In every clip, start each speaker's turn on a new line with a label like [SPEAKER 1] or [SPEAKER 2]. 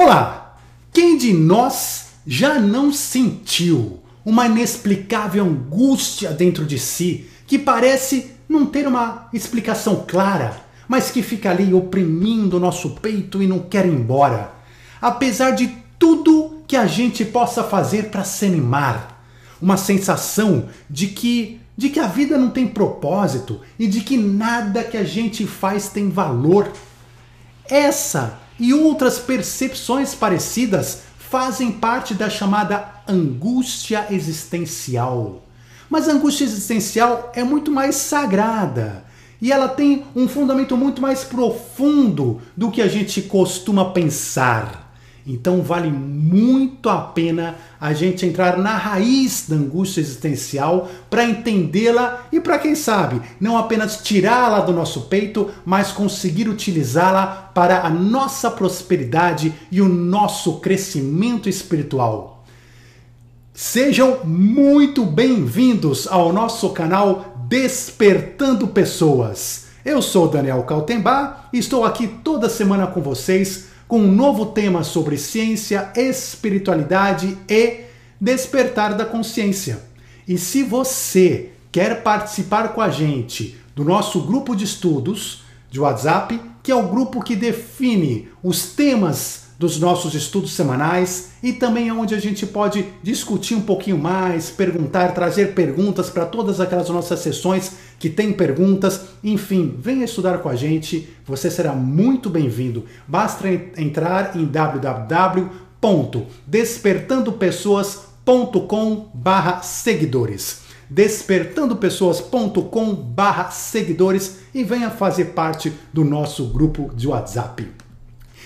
[SPEAKER 1] Olá! Quem de nós já não sentiu uma inexplicável angústia dentro de si que parece não ter uma explicação clara, mas que fica ali oprimindo o nosso peito e não quer ir embora? Apesar de tudo que a gente possa fazer para se animar, uma sensação de que de que a vida não tem propósito e de que nada que a gente faz tem valor. Essa e outras percepções parecidas fazem parte da chamada angústia existencial. Mas a angústia existencial é muito mais sagrada e ela tem um fundamento muito mais profundo do que a gente costuma pensar. Então vale muito a pena a gente entrar na raiz da angústia existencial para entendê-la e para quem sabe não apenas tirá-la do nosso peito, mas conseguir utilizá-la para a nossa prosperidade e o nosso crescimento espiritual. Sejam muito bem-vindos ao nosso canal Despertando Pessoas. Eu sou Daniel Kaltenbach e estou aqui toda semana com vocês com um novo tema sobre ciência, espiritualidade e despertar da consciência. E se você quer participar com a gente do nosso grupo de estudos de WhatsApp, que é o grupo que define os temas dos nossos estudos semanais e também é onde a gente pode discutir um pouquinho mais, perguntar, trazer perguntas para todas aquelas nossas sessões que tem perguntas. Enfim, venha estudar com a gente, você será muito bem-vindo. Basta entrar em www.despertandopessoas.com/seguidores despertandopessoas.com/seguidores e venha fazer parte do nosso grupo de WhatsApp.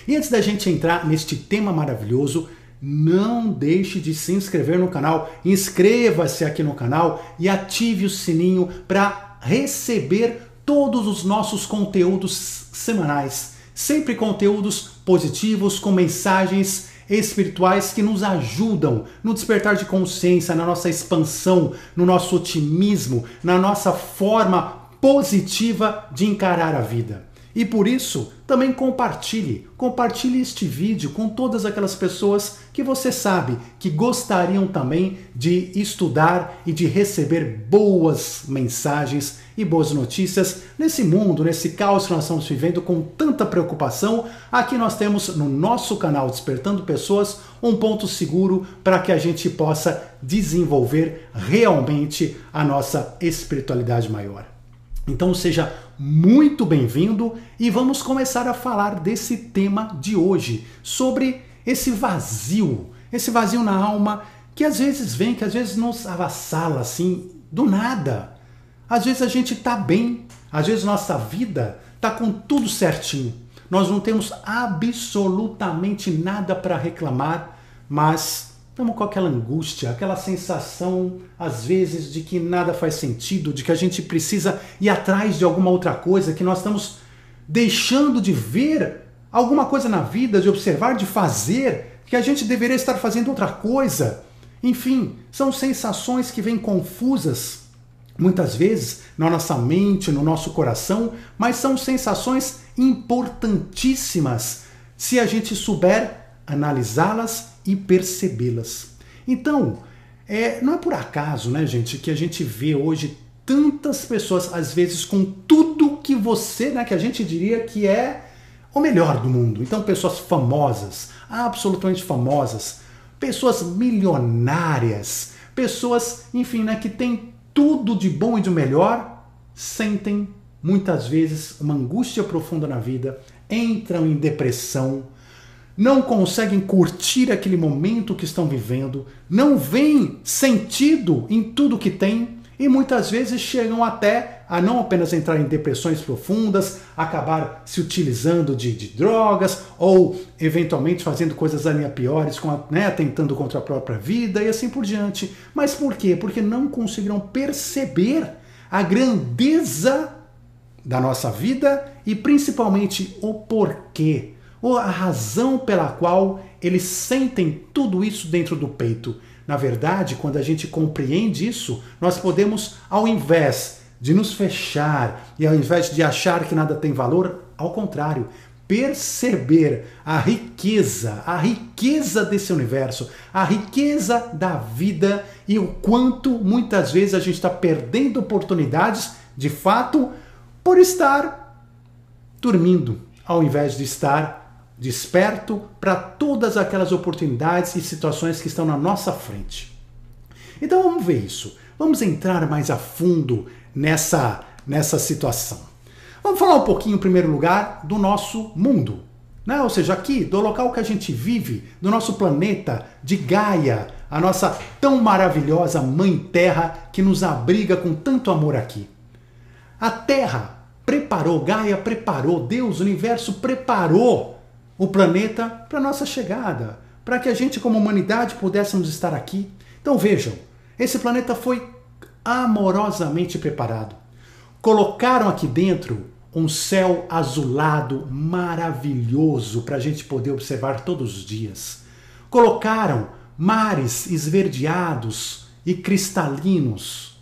[SPEAKER 1] E antes da gente entrar neste tema maravilhoso, não deixe de se inscrever no canal, inscreva-se aqui no canal e ative o sininho para receber todos os nossos conteúdos semanais. Sempre conteúdos positivos com mensagens espirituais que nos ajudam no despertar de consciência, na nossa expansão, no nosso otimismo, na nossa forma positiva de encarar a vida. E por isso, também compartilhe. Compartilhe este vídeo com todas aquelas pessoas que você sabe que gostariam também de estudar e de receber boas mensagens e boas notícias nesse mundo, nesse caos que nós estamos vivendo com tanta preocupação. Aqui nós temos no nosso canal Despertando Pessoas um ponto seguro para que a gente possa desenvolver realmente a nossa espiritualidade maior. Então seja muito bem-vindo e vamos começar a falar desse tema de hoje, sobre esse vazio, esse vazio na alma que às vezes vem, que às vezes nos avassala assim, do nada. Às vezes a gente está bem, às vezes nossa vida está com tudo certinho. Nós não temos absolutamente nada para reclamar, mas Estamos com aquela angústia, aquela sensação, às vezes, de que nada faz sentido, de que a gente precisa ir atrás de alguma outra coisa, que nós estamos deixando de ver alguma coisa na vida, de observar, de fazer, que a gente deveria estar fazendo outra coisa. Enfim, são sensações que vêm confusas, muitas vezes, na nossa mente, no nosso coração, mas são sensações importantíssimas se a gente souber analisá-las e percebê-las. Então, é, não é por acaso, né, gente, que a gente vê hoje tantas pessoas, às vezes, com tudo que você, né, que a gente diria que é o melhor do mundo. Então, pessoas famosas, absolutamente famosas, pessoas milionárias, pessoas, enfim, né, que têm tudo de bom e de melhor, sentem muitas vezes uma angústia profunda na vida, entram em depressão, não conseguem curtir aquele momento que estão vivendo, não veem sentido em tudo que têm e muitas vezes chegam até a não apenas entrar em depressões profundas, acabar se utilizando de, de drogas ou eventualmente fazendo coisas ainda piores, a, né, contra a própria vida e assim por diante. Mas por quê? Porque não conseguiram perceber a grandeza da nossa vida e principalmente o porquê ou a razão pela qual eles sentem tudo isso dentro do peito. Na verdade, quando a gente compreende isso, nós podemos, ao invés de nos fechar e ao invés de achar que nada tem valor, ao contrário, perceber a riqueza, a riqueza desse universo, a riqueza da vida e o quanto muitas vezes a gente está perdendo oportunidades, de fato, por estar dormindo, ao invés de estar desperto para todas aquelas oportunidades e situações que estão na nossa frente. Então vamos ver isso. Vamos entrar mais a fundo nessa, nessa situação. Vamos falar um pouquinho, em primeiro lugar, do nosso mundo. Né? Ou seja, aqui, do local que a gente vive, do nosso planeta, de Gaia, a nossa tão maravilhosa Mãe Terra que nos abriga com tanto amor aqui. A Terra preparou, Gaia preparou, Deus, o universo preparou o planeta para nossa chegada, para que a gente, como humanidade, pudéssemos estar aqui. Então vejam, esse planeta foi amorosamente preparado. Colocaram aqui dentro um céu azulado maravilhoso para a gente poder observar todos os dias. Colocaram mares esverdeados e cristalinos,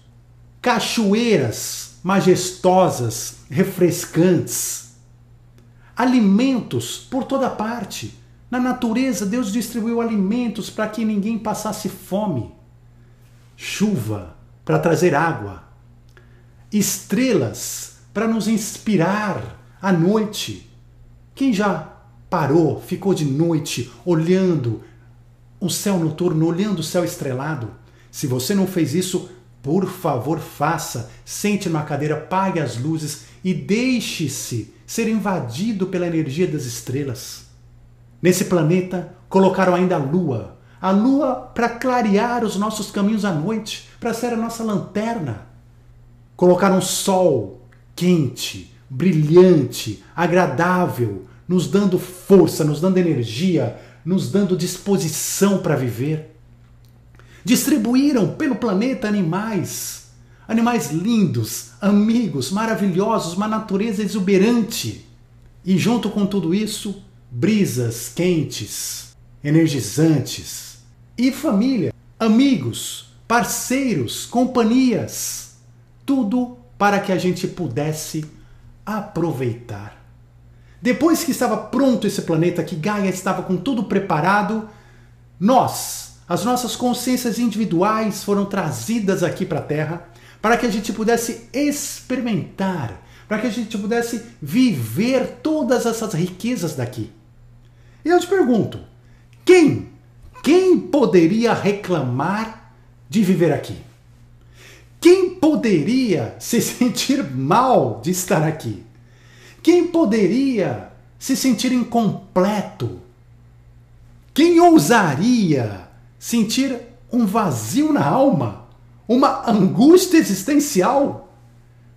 [SPEAKER 1] cachoeiras majestosas, refrescantes, alimentos por toda parte. Na natureza, Deus distribuiu alimentos para que ninguém passasse fome, chuva para trazer água, estrelas para nos inspirar à noite. Quem já parou, ficou de noite olhando o céu noturno, olhando o céu estrelado? Se você não fez isso, por favor, faça. Sente numa cadeira, pague as luzes e deixe-se ser invadido pela energia das estrelas. Nesse planeta, colocaram ainda a lua. A lua para clarear os nossos caminhos à noite, para ser a nossa lanterna. Colocaram o sol quente, brilhante, agradável, nos dando força, nos dando energia, nos dando disposição para viver. Distribuíram pelo planeta animais, animais lindos, amigos, maravilhosos, uma natureza exuberante. E junto com tudo isso, brisas quentes, energizantes. E família, amigos, parceiros, companhias. Tudo para que a gente pudesse aproveitar. Depois que estava pronto esse planeta, que Gaia estava com tudo preparado, nós, as nossas consciências individuais foram trazidas aqui para a Terra para que a gente pudesse experimentar, para que a gente pudesse viver todas essas riquezas daqui. E eu te pergunto: quem, quem poderia reclamar de viver aqui? Quem poderia se sentir mal de estar aqui? Quem poderia se sentir incompleto? Quem ousaria sentir um vazio na alma, uma angústia existencial.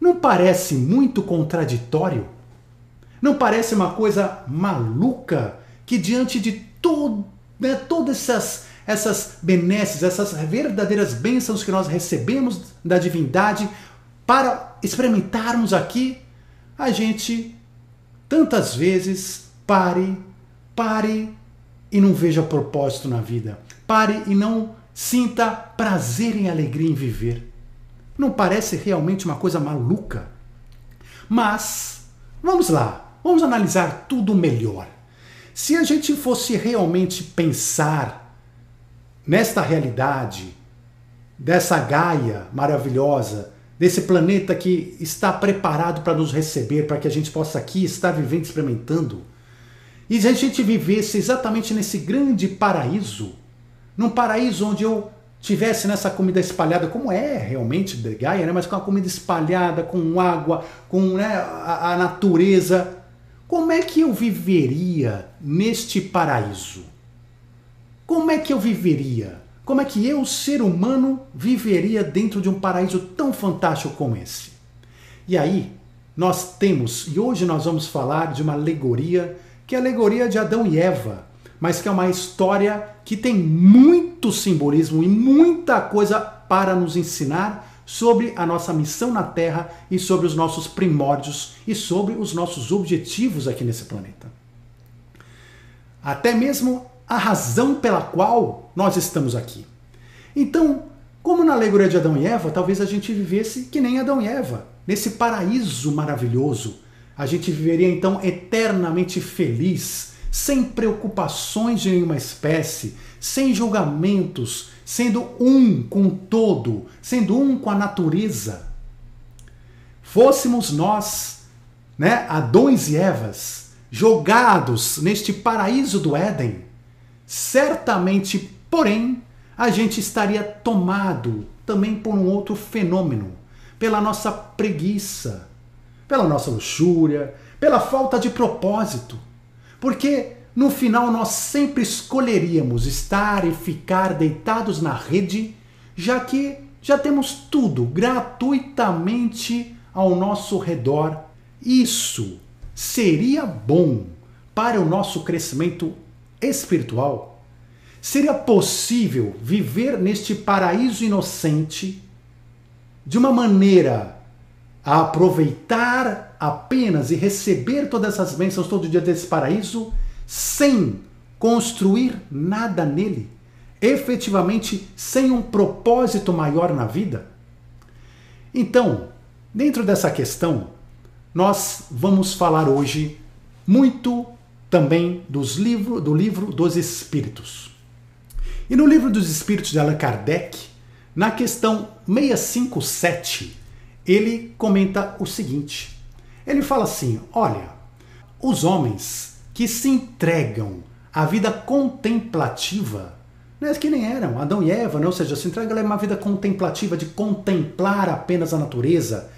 [SPEAKER 1] Não parece muito contraditório? Não parece uma coisa maluca que diante de todo, né, todas essas, essas benesses, essas verdadeiras bênçãos que nós recebemos da divindade para experimentarmos aqui, a gente tantas vezes pare, pare e não veja propósito na vida. Pare e não sinta prazer e alegria em viver. Não parece realmente uma coisa maluca? Mas, vamos lá, vamos analisar tudo melhor. Se a gente fosse realmente pensar nesta realidade, dessa Gaia maravilhosa, desse planeta que está preparado para nos receber, para que a gente possa aqui estar vivendo, experimentando, e se a gente vivesse exatamente nesse grande paraíso, num paraíso onde eu tivesse nessa comida espalhada, como é realmente de Gaia, né? mas com a comida espalhada, com água, com né, a, a natureza, como é que eu viveria neste paraíso? Como é que eu viveria? Como é que eu, ser humano, viveria dentro de um paraíso tão fantástico como esse? E aí, nós temos, e hoje nós vamos falar de uma alegoria que é a alegoria de Adão e Eva, mas que é uma história que tem muito simbolismo e muita coisa para nos ensinar sobre a nossa missão na Terra e sobre os nossos primórdios e sobre os nossos objetivos aqui nesse planeta. Até mesmo a razão pela qual nós estamos aqui. Então, como na alegoria de Adão e Eva, talvez a gente vivesse que nem Adão e Eva, nesse paraíso maravilhoso, A gente viveria então eternamente feliz, sem preocupações de nenhuma espécie, sem julgamentos, sendo um com o todo, sendo um com a natureza. Fôssemos nós, né, Adões e Evas, jogados neste paraíso do Éden, certamente, porém, a gente estaria tomado também por um outro fenômeno, pela nossa preguiça, pela nossa luxúria, pela falta de propósito. Porque no final nós sempre escolheríamos estar e ficar deitados na rede, já que já temos tudo gratuitamente ao nosso redor. Isso seria bom para o nosso crescimento espiritual? Seria possível viver neste paraíso inocente de uma maneira a aproveitar apenas e receber todas essas bênçãos todo dia desse paraíso sem construir nada nele, efetivamente sem um propósito maior na vida? Então, dentro dessa questão, nós vamos falar hoje muito também dos livro, do livro dos Espíritos. E no livro dos Espíritos de Allan Kardec, na questão 657, ele comenta o seguinte: ele fala assim, olha, os homens que se entregam à vida contemplativa, não é que nem eram Adão e Eva, né? ou seja, se entregam a uma vida contemplativa de contemplar apenas a natureza,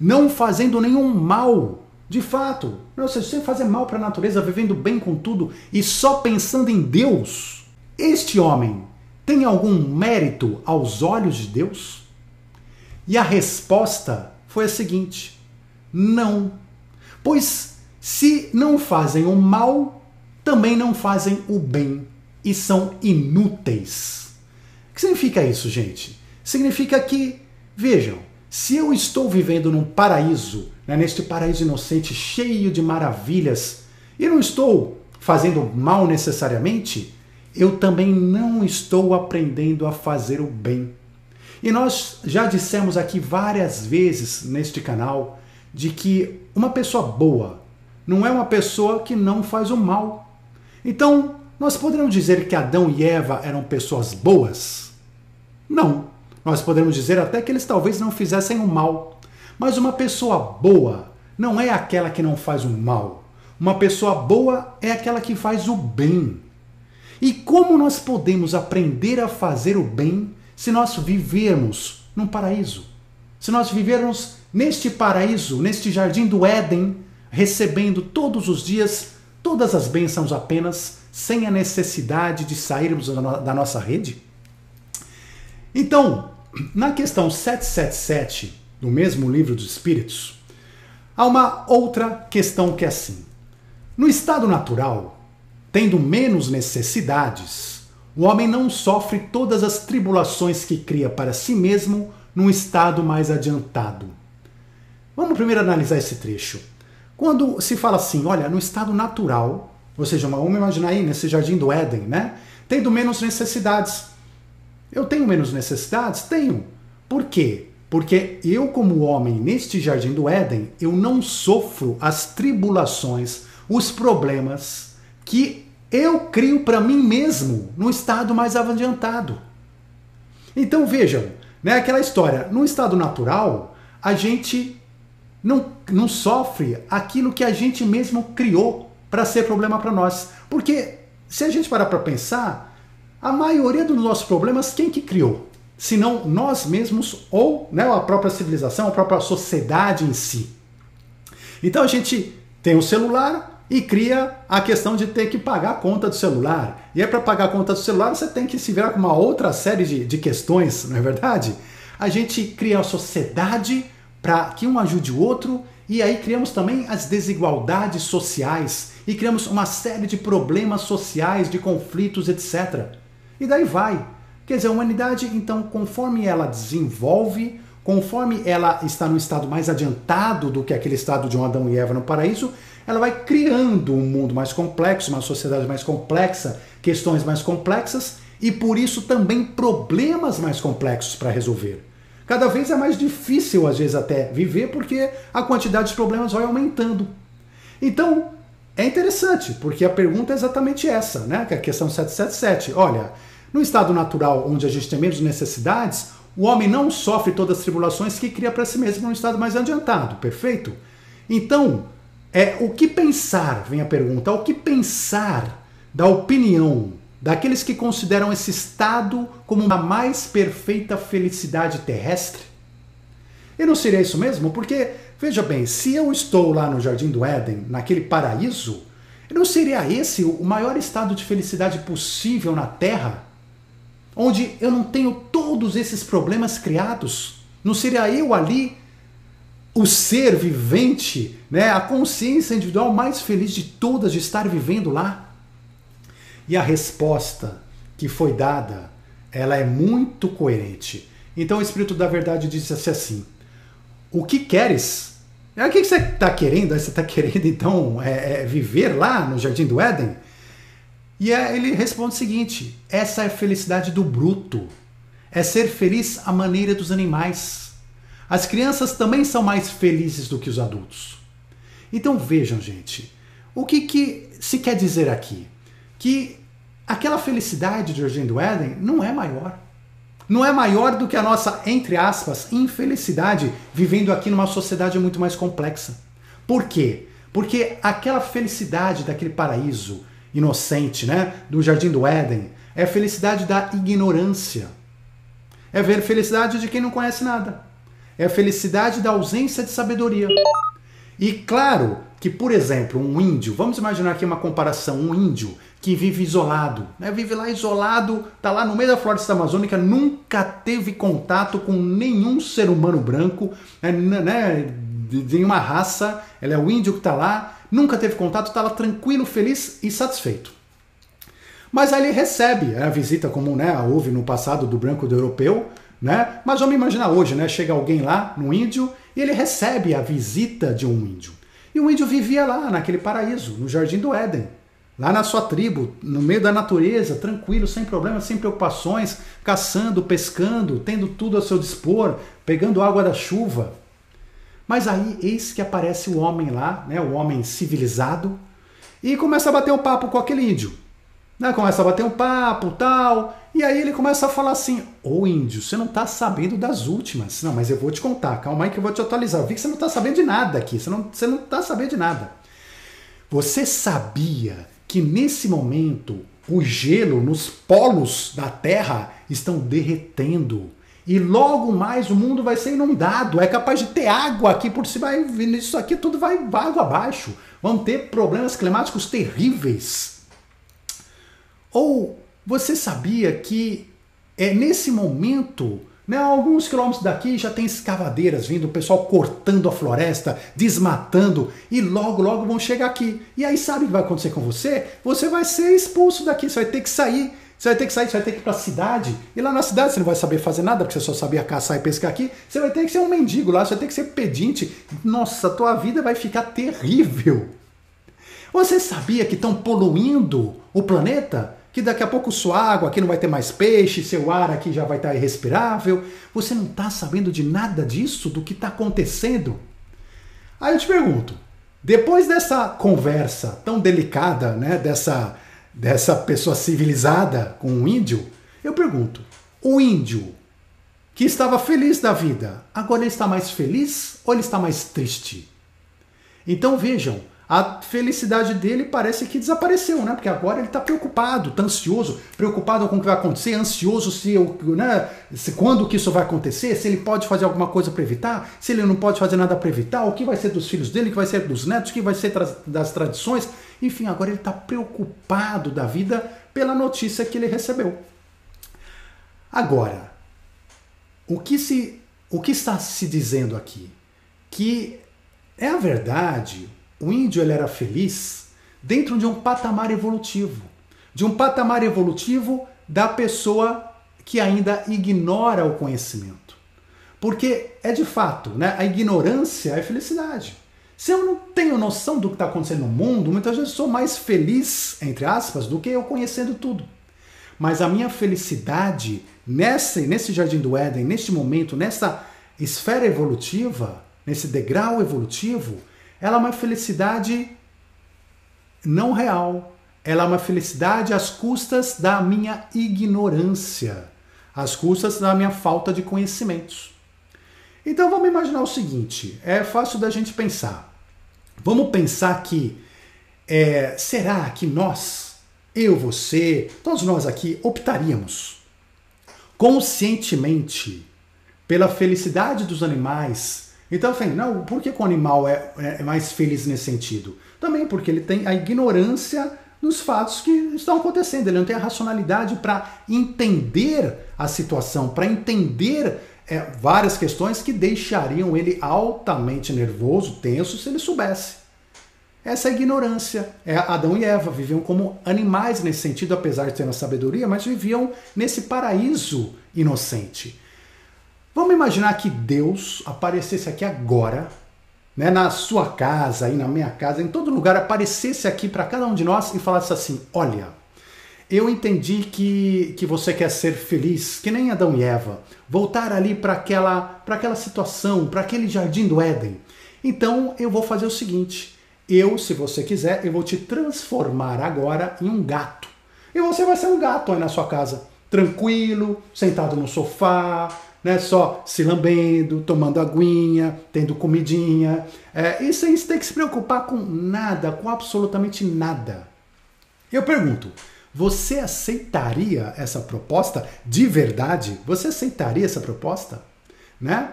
[SPEAKER 1] não fazendo nenhum mal, de fato, ou seja, sem fazer mal para a natureza, vivendo bem com tudo e só pensando em Deus, este homem tem algum mérito aos olhos de Deus? E a resposta foi a seguinte: não. Pois se não fazem o mal, também não fazem o bem e são inúteis. O que significa isso, gente? Significa que, vejam, se eu estou vivendo num paraíso, né, neste paraíso inocente cheio de maravilhas, e não estou fazendo mal necessariamente, eu também não estou aprendendo a fazer o bem. E nós já dissemos aqui várias vezes neste canal de que uma pessoa boa não é uma pessoa que não faz o mal. Então, nós poderíamos dizer que Adão e Eva eram pessoas boas? Não. Nós podemos dizer até que eles talvez não fizessem o mal. Mas uma pessoa boa não é aquela que não faz o mal. Uma pessoa boa é aquela que faz o bem. E como nós podemos aprender a fazer o bem se nós vivermos num paraíso? Se nós vivermos neste paraíso, neste jardim do Éden, recebendo todos os dias todas as bênçãos apenas, sem a necessidade de sairmos da nossa rede? Então, na questão 777 do mesmo livro dos Espíritos, há uma outra questão que é assim: no estado natural, Tendo menos necessidades, o homem não sofre todas as tribulações que cria para si mesmo num estado mais adiantado. Vamos primeiro analisar esse trecho. Quando se fala assim, olha, no estado natural, ou seja, vamos imaginar aí nesse jardim do Éden, né? Tendo menos necessidades. Eu tenho menos necessidades? Tenho. Por quê? Porque eu, como homem, neste jardim do Éden, eu não sofro as tribulações, os problemas que eu crio para mim mesmo no estado mais adiantado. Então vejam, né, aquela história, no estado natural, a gente não, não sofre aquilo que a gente mesmo criou para ser problema para nós. Porque se a gente parar para pensar, a maioria dos nossos problemas, quem que criou? Se não nós mesmos ou né, a própria civilização, a própria sociedade em si. Então a gente tem o celular, e cria a questão de ter que pagar a conta do celular. E é para pagar a conta do celular você tem que se virar com uma outra série de, de questões, não é verdade? A gente cria a sociedade para que um ajude o outro e aí criamos também as desigualdades sociais e criamos uma série de problemas sociais, de conflitos, etc. E daí vai. Quer dizer, a humanidade, então, conforme ela desenvolve, conforme ela está no estado mais adiantado do que aquele estado de um Adão e Eva no paraíso, ela vai criando um mundo mais complexo, uma sociedade mais complexa, questões mais complexas e por isso também problemas mais complexos para resolver. Cada vez é mais difícil, às vezes, até viver, porque a quantidade de problemas vai aumentando. Então, é interessante, porque a pergunta é exatamente essa, né? Que é a questão 777. Olha, no estado natural, onde a gente tem menos necessidades, o homem não sofre todas as tribulações que cria para si mesmo num estado mais adiantado, perfeito? Então, é o que pensar, vem a pergunta, o que pensar da opinião daqueles que consideram esse estado como a mais perfeita felicidade terrestre? E não seria isso mesmo? Porque, veja bem, se eu estou lá no Jardim do Éden, naquele paraíso, não seria esse o maior estado de felicidade possível na Terra? Onde eu não tenho todos esses problemas criados? Não seria eu ali o ser vivente, né, a consciência individual mais feliz de todas de estar vivendo lá? E a resposta que foi dada, ela é muito coerente. Então o Espírito da Verdade disse assim: O que queres? É, o que você está querendo? Você está querendo então é, é, viver lá no Jardim do Éden? E é, ele responde o seguinte: essa é a felicidade do bruto. É ser feliz à maneira dos animais. As crianças também são mais felizes do que os adultos. Então vejam, gente, o que, que se quer dizer aqui? Que aquela felicidade de Jardim do Éden não é maior. Não é maior do que a nossa, entre aspas, infelicidade vivendo aqui numa sociedade muito mais complexa. Por quê? Porque aquela felicidade daquele paraíso inocente, né, do Jardim do Éden, é a felicidade da ignorância. É a felicidade de quem não conhece nada. É a felicidade da ausência de sabedoria. E claro que, por exemplo, um índio, vamos imaginar aqui uma comparação, um índio que vive isolado, né? vive lá isolado, tá lá no meio da floresta amazônica, nunca teve contato com nenhum ser humano branco, né? né de nenhuma raça, ele é o índio que está lá, nunca teve contato, está lá tranquilo, feliz e satisfeito. Mas aí ele recebe a visita como né, houve no passado do branco do europeu, né? Mas vamos imaginar hoje, né? Chega alguém lá, no índio, e ele recebe a visita de um índio. E o índio vivia lá, naquele paraíso, no Jardim do Éden, lá na sua tribo, no meio da natureza, tranquilo, sem problemas, sem preocupações, caçando, pescando, tendo tudo a seu dispor, pegando água da chuva. Mas aí, eis que aparece o homem lá, né, o homem civilizado, e começa a bater um papo com aquele índio. Né, começa a bater um papo tal, e aí ele começa a falar assim: Ô índio, você não tá sabendo das últimas. Não, mas eu vou te contar, calma aí que eu vou te atualizar. Eu vi que você não tá sabendo de nada aqui, você não, você não tá sabendo de nada. Você sabia que nesse momento o gelo nos polos da Terra estão derretendo? E logo mais o mundo vai ser inundado. É capaz de ter água aqui por cima. Isso aqui tudo vai água abaixo. Vão ter problemas climáticos terríveis. Ou você sabia que é nesse momento, né, alguns quilômetros daqui já tem escavadeiras vindo, o pessoal cortando a floresta, desmatando e logo, logo vão chegar aqui. E aí sabe o que vai acontecer com você? Você vai ser expulso daqui, você vai ter que sair. Você vai ter que sair, você vai ter que ir para a cidade. E lá na cidade você não vai saber fazer nada, porque você só sabia caçar e pescar aqui. Você vai ter que ser um mendigo lá, você vai ter que ser pedinte. Nossa, tua vida vai ficar terrível. Você sabia que estão poluindo o planeta? Que daqui a pouco sua água aqui não vai ter mais peixe, seu ar aqui já vai estar irrespirável. Você não está sabendo de nada disso, do que está acontecendo? Aí eu te pergunto, depois dessa conversa tão delicada, né, dessa, dessa pessoa civilizada com um índio, eu pergunto, o índio que estava feliz da vida, agora ele está mais feliz ou ele está mais triste? Então vejam, a felicidade dele parece que desapareceu, né? Porque agora ele está preocupado, está ansioso, preocupado com o que vai acontecer, ansioso se, eu, né, se quando que isso vai acontecer, se ele pode fazer alguma coisa para evitar, se ele não pode fazer nada para evitar, o que vai ser dos filhos dele, o que vai ser dos netos, o que vai ser tra das tradições. Enfim, agora ele está preocupado da vida pela notícia que ele recebeu. Agora, o que, se, o que está se dizendo aqui? Que é a verdade o índio ele era feliz dentro de um patamar evolutivo, de um patamar evolutivo da pessoa que ainda ignora o conhecimento. Porque é de fato, né, a ignorância é felicidade. Se eu não tenho noção do que está acontecendo no mundo, muitas vezes sou mais feliz, entre aspas, do que eu conhecendo tudo. Mas a minha felicidade nesse, nesse jardim do Éden, neste momento, nessa esfera evolutiva, nesse degrau evolutivo, ela é uma felicidade não real. Ela é uma felicidade às custas da minha ignorância, às custas da minha falta de conhecimentos. Então vamos imaginar o seguinte: é fácil da gente pensar. Vamos pensar que é, será que nós, eu, você, todos nós aqui, optaríamos conscientemente pela felicidade dos animais? Então, assim, não, por que o animal é, é mais feliz nesse sentido? Também porque ele tem a ignorância dos fatos que estão acontecendo. Ele não tem a racionalidade para entender a situação, para entender é, várias questões que deixariam ele altamente nervoso, tenso, se ele soubesse. Essa é a ignorância. É, Adão e Eva viviam como animais nesse sentido, apesar de terem a sabedoria, mas viviam nesse paraíso inocente. Vamos imaginar que Deus aparecesse aqui agora né, na sua casa, aí na minha casa, em todo lugar, aparecesse aqui para cada um de nós e falasse assim: Olha, eu entendi que, que você quer ser feliz, que nem Adão e Eva, voltar ali para aquela, aquela situação, para aquele jardim do Éden. Então eu vou fazer o seguinte: eu, se você quiser, eu vou te transformar agora em um gato. E você vai ser um gato aí na sua casa, tranquilo, sentado no sofá, né, só se lambendo, tomando aguinha, tendo comidinha, é, e sem ter que se preocupar com nada, com absolutamente nada. Eu pergunto, você aceitaria essa proposta de verdade? Você aceitaria essa proposta? Né?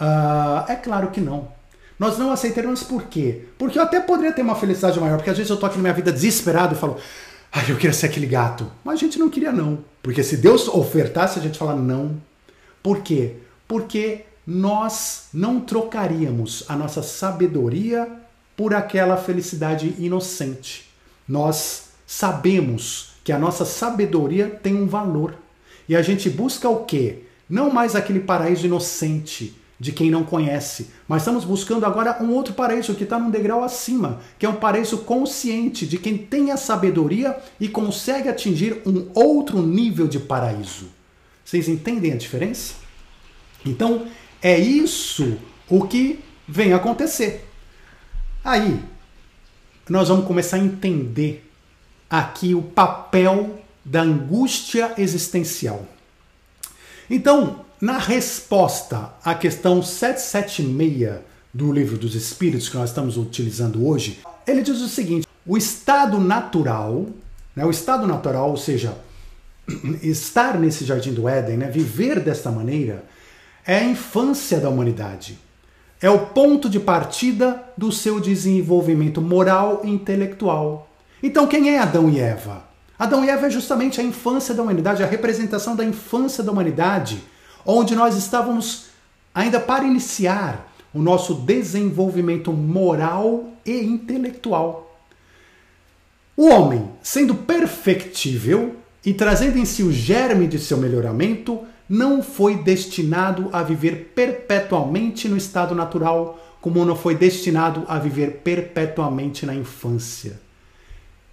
[SPEAKER 1] Uh, é claro que não. Nós não aceitaremos por quê? Porque eu até poderia ter uma felicidade maior, porque às vezes eu tô aqui na minha vida desesperado e falo, ai, eu queria ser aquele gato. Mas a gente não queria não. Porque se Deus ofertasse, a gente fala não, por quê? Porque nós não trocaríamos a nossa sabedoria por aquela felicidade inocente. Nós sabemos que a nossa sabedoria tem um valor. E a gente busca o quê? Não mais aquele paraíso inocente de quem não conhece, mas estamos buscando agora um outro paraíso que está num degrau acima, que é um paraíso consciente de quem tem a sabedoria e consegue atingir um outro nível de paraíso. Vocês entendem a diferença? Então, é isso o que vem acontecer. Aí, nós vamos começar a entender aqui o papel da angústia existencial. Então, na resposta à questão 776 do Livro dos Espíritos, que nós estamos utilizando hoje, ele diz o seguinte: o estado natural, né, o estado natural, ou seja, estar nesse jardim do Éden, né, viver desta maneira, é a infância da humanidade. É o ponto de partida do seu desenvolvimento moral e intelectual. Então, quem é Adão e Eva? Adão e Eva é justamente a infância da humanidade, a representação da infância da humanidade, onde nós estávamos ainda para iniciar o nosso desenvolvimento moral e intelectual. O homem, sendo perfectível e trazendo em si o germe de seu melhoramento, não foi destinado a viver perpetuamente no estado natural, como não foi destinado a viver perpetuamente na infância.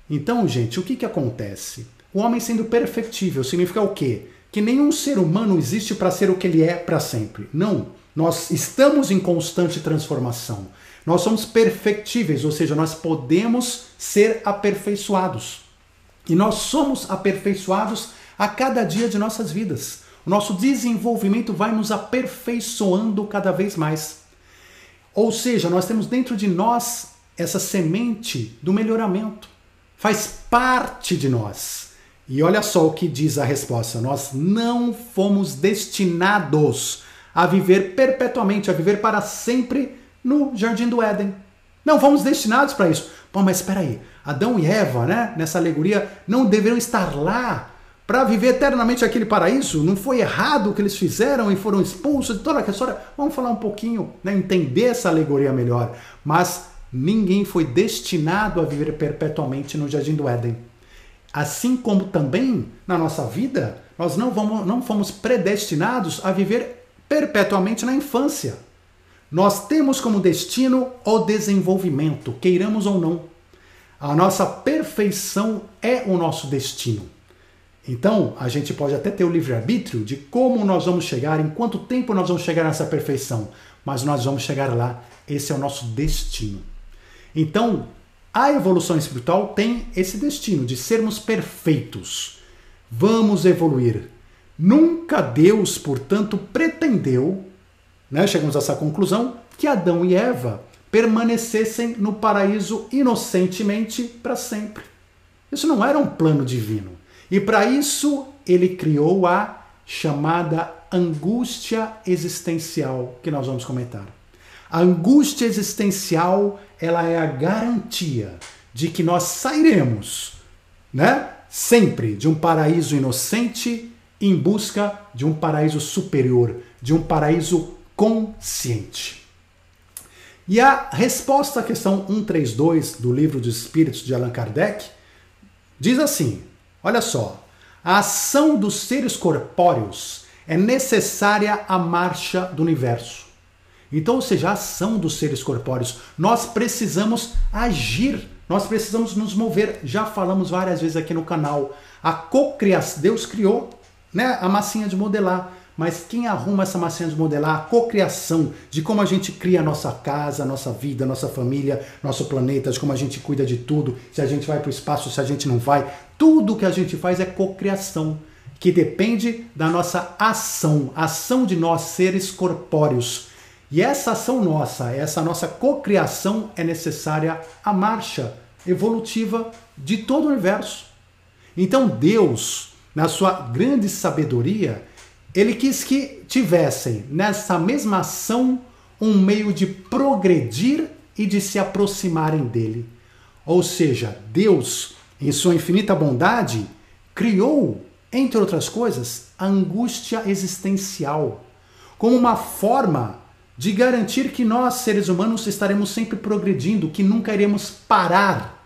[SPEAKER 1] Então, gente, o que, que acontece? O homem sendo perfectível significa o quê? Que nenhum ser humano existe para ser o que ele é para sempre. Não. Nós estamos em constante transformação. Nós somos perfectíveis, ou seja, nós podemos ser aperfeiçoados. E nós somos aperfeiçoados a cada dia de nossas vidas. O nosso desenvolvimento vai nos aperfeiçoando cada vez mais. Ou seja, nós temos dentro de nós essa semente do melhoramento. Faz parte de nós. E olha só o que diz a resposta: nós não fomos destinados a viver perpetuamente, a viver para sempre no jardim do Éden. Não fomos destinados para isso. Pô, mas espera aí, Adão e Eva, né, nessa alegoria, não deveriam estar lá para viver eternamente aquele paraíso? Não foi errado o que eles fizeram e foram expulsos de toda aquela história? Vamos falar um pouquinho, né, entender essa alegoria melhor. Mas ninguém foi destinado a viver perpetuamente no Jardim do Éden. Assim como também na nossa vida, nós não, vamos, não fomos predestinados a viver perpetuamente na infância. Nós temos como destino o desenvolvimento, queiramos ou não. A nossa perfeição é o nosso destino. Então, a gente pode até ter o livre-arbítrio de como nós vamos chegar, em quanto tempo nós vamos chegar nessa perfeição, mas nós vamos chegar lá. Esse é o nosso destino. Então, A evolução espiritual tem esse destino de sermos perfeitos. Vamos evoluir. Nunca Deus, portanto, pretendeu, né, chegamos a essa conclusão, que Adão e Eva permanecessem no paraíso inocentemente para sempre. Isso não era um plano divino. E para isso ele criou a chamada angústia existencial, que nós vamos comentar. A angústia existencial, ela é a garantia de que nós sairemos, né? Sempre de um paraíso inocente em busca de um paraíso superior, de um paraíso consciente. E a resposta à questão 132 do livro dos Espíritos de Allan Kardec diz assim: olha só, a ação dos seres corpóreos é necessária à marcha do universo. Então, ou seja, a ação dos seres corpóreos, nós precisamos agir, nós precisamos nos mover. Já falamos várias vezes aqui no canal. A cocriação, Deus criou né, a massinha de modelar, mas quem arruma essa massinha de modelar, a cocriação de como a gente cria a nossa casa, a nossa vida, a nossa família, nosso planeta, de como a gente cuida de tudo, se a gente vai para o espaço, se a gente não vai, tudo que a gente faz é cocriação que depende da nossa ação, ação de nós seres corpóreos. E essa ação nossa, essa nossa cocriação é necessária à marcha evolutiva de todo o universo. Então Deus, na sua grande sabedoria, ele quis que tivessem nessa mesma ação um meio de progredir e de se aproximarem dele. Ou seja, Deus, em sua infinita bondade, criou entre outras coisas, a angústia existencial, como uma forma de garantir que nós, seres humanos, estaremos sempre progredindo, que nunca iremos parar.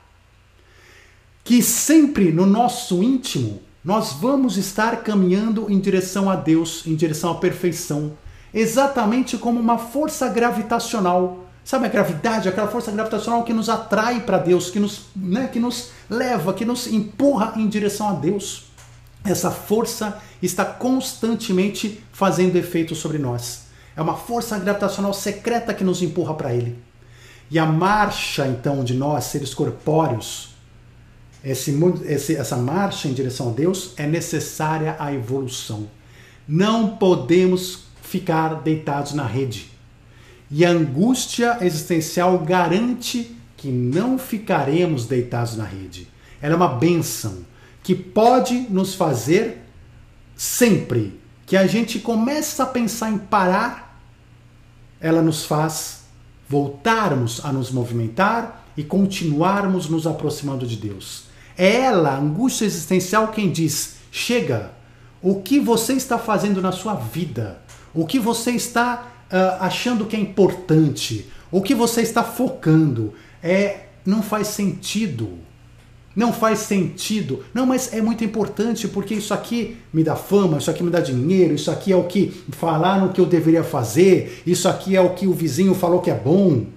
[SPEAKER 1] Que sempre no nosso íntimo nós vamos estar caminhando em direção a Deus, em direção à perfeição, exatamente como uma força gravitacional. Sabe a gravidade, aquela força gravitacional que nos atrai para Deus, que nos, né, que nos leva, que nos empurra em direção a Deus. Essa força está constantemente fazendo efeito sobre nós. É uma força gravitacional secreta que nos empurra para ele. E a marcha, então, de nós, seres corpóreos, esse, esse, essa marcha em direção a Deus é necessária à evolução. Não podemos ficar deitados na rede. E a angústia existencial garante que não ficaremos deitados na rede. Ela é uma benção que pode nos fazer sempre que a gente começa a pensar em parar, ela nos faz voltarmos a nos movimentar e continuarmos nos aproximando de Deus. É ela, angústia existencial, quem diz: chega, o que você está fazendo na sua vida, o que você está uh, achando que é importante, o que você está focando, é não faz sentido. Não faz sentido. Não, mas é muito importante porque isso aqui me dá fama, isso aqui me dá dinheiro, isso aqui é o que falaram que eu deveria fazer, isso aqui é o que o vizinho falou que é bom.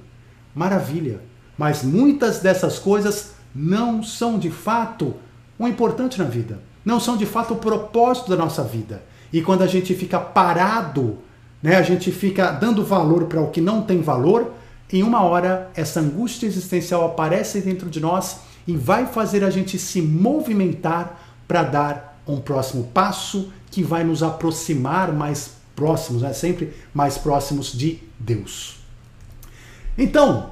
[SPEAKER 1] Maravilha. Mas muitas dessas coisas não são de fato o importante na vida. Não são de fato o propósito da nossa vida. E quando a gente fica parado, né, a gente fica dando valor para o que não tem valor, em uma hora essa angústia existencial aparece dentro de nós e vai fazer a gente se movimentar para dar um próximo passo que vai nos aproximar mais próximos, né? sempre mais próximos de Deus. Então,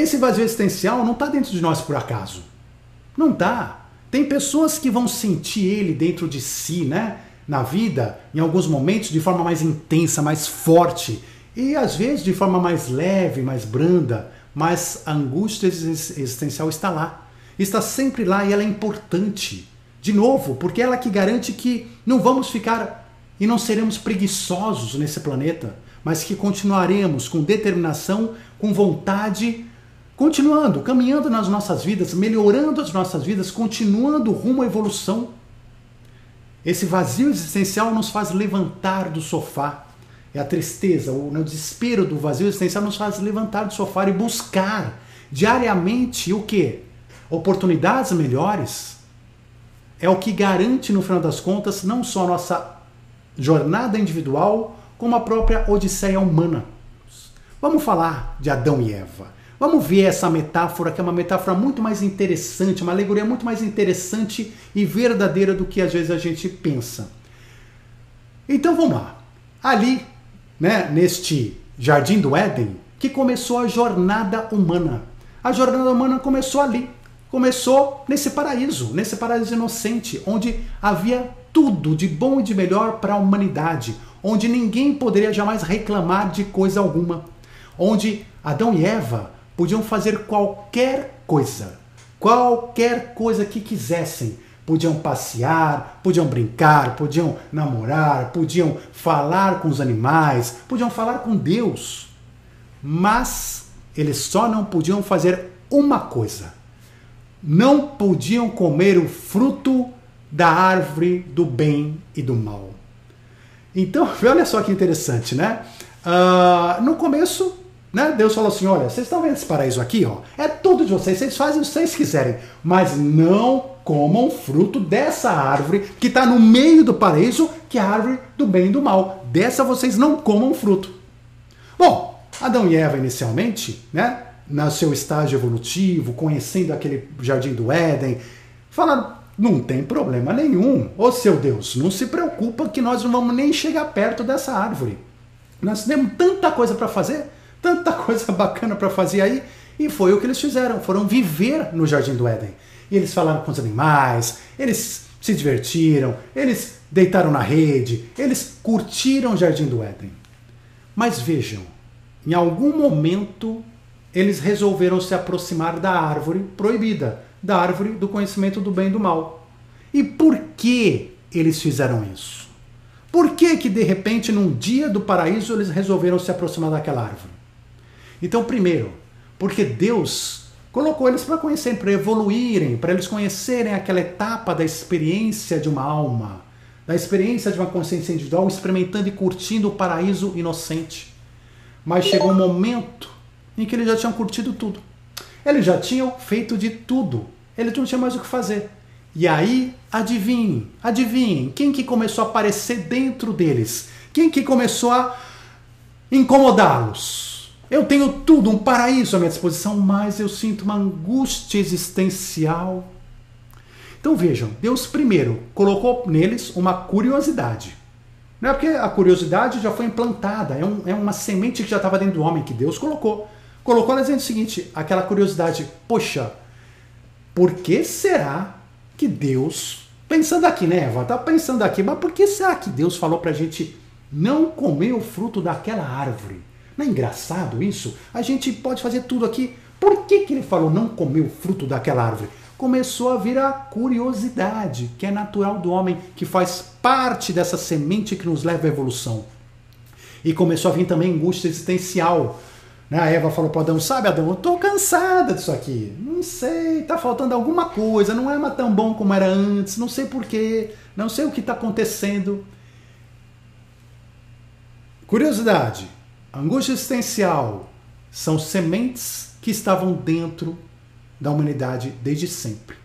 [SPEAKER 1] esse vazio existencial não está dentro de nós por acaso. Não está. Tem pessoas que vão sentir ele dentro de si, né? Na vida, em alguns momentos, de forma mais intensa, mais forte. E às vezes de forma mais leve, mais branda. Mas a angústia existencial está lá está sempre lá e ela é importante. De novo, porque ela que garante que não vamos ficar e não seremos preguiçosos nesse planeta, mas que continuaremos com determinação, com vontade, continuando, caminhando nas nossas vidas, melhorando as nossas vidas, continuando rumo à evolução. Esse vazio existencial nos faz levantar do sofá. É a tristeza, o desespero do vazio existencial nos faz levantar do sofá e buscar diariamente o que? oportunidades melhores, é o que garante, no final das contas, não só a nossa jornada individual, como a própria odisseia humana. Vamos falar de Adão e Eva. Vamos ver essa metáfora, que é uma metáfora muito mais interessante, uma alegoria muito mais interessante e verdadeira do que às vezes a gente pensa. Então vamos lá. Ali, né, neste Jardim do Éden, que começou a jornada humana. A jornada humana começou ali. Começou nesse paraíso, nesse paraíso inocente, onde havia tudo de bom e de melhor para a humanidade, onde ninguém poderia jamais reclamar de coisa alguma, onde Adão e Eva podiam fazer qualquer coisa, qualquer coisa que quisessem. Podiam passear, podiam brincar, podiam namorar, podiam falar com os animais, podiam falar com Deus. Mas eles só não podiam fazer uma coisa: não podiam comer o fruto da árvore do bem e do mal. Então, olha só que interessante, né? Uh, no começo, né, Deus falou assim: olha, vocês estão vendo esse paraíso aqui, ó? É tudo de vocês, vocês fazem o que vocês quiserem, mas não comam fruto dessa árvore que está no meio do paraíso, que é a árvore do bem e do mal. Dessa vocês não comam fruto. Bom, Adão e Eva inicialmente, né, no seu estágio evolutivo, conhecendo aquele jardim do Éden, falaram: não tem problema nenhum. Ô seu Deus, não se preocupa que nós não vamos nem chegar perto dessa árvore. Nós temos tanta coisa para fazer, tanta coisa bacana para fazer aí. E foi o que eles fizeram, foram viver no Jardim do Éden. E eles falaram com os animais, eles se divertiram, eles deitaram na rede, eles curtiram o Jardim do Éden. Mas vejam, em algum momento eles resolveram se aproximar da árvore proibida da árvore do conhecimento do bem e do mal. E por que eles fizeram isso? Por que que de repente num dia do paraíso eles resolveram se aproximar daquela árvore? Então, primeiro, porque Deus colocou eles para conhecerem, para evoluírem, para eles conhecerem aquela etapa da experiência de uma alma, da experiência de uma consciência individual, experimentando e curtindo o paraíso inocente. Mas chegou um momento em que eles já tinham curtido tudo. Eles já tinham feito de tudo. Eles não tinham mais o que fazer. E aí, adivinhem, adivinhem, quem que começou a aparecer dentro deles? Quem que começou a incomodá-los? Eu tenho tudo, um paraíso à minha disposição, mas eu sinto uma angústia existencial. Então vejam, Deus primeiro colocou neles uma curiosidade. Não é porque a curiosidade já foi implantada, é, um, é uma semente que já estava dentro do homem que Deus colocou colocou na dizendo o seguinte, aquela curiosidade, poxa, por que será que Deus, pensando aqui, né, Eva, tá pensando aqui, mas por que será que Deus falou pra gente não comer o fruto daquela árvore? Não é engraçado isso? A gente pode fazer tudo aqui. Por que, que ele falou não comer o fruto daquela árvore? Começou a vir a curiosidade, que é natural do homem, que faz parte dessa semente que nos leva à evolução. E começou a vir também angústia existencial, né? A Eva falou para Adão: Sabe, Adão, eu estou cansada disso aqui. Não sei, está faltando alguma coisa, não é mais tão bom como era antes, não sei porquê, não sei o que está acontecendo. Curiosidade, angústia existencial são sementes que estavam dentro da humanidade desde sempre.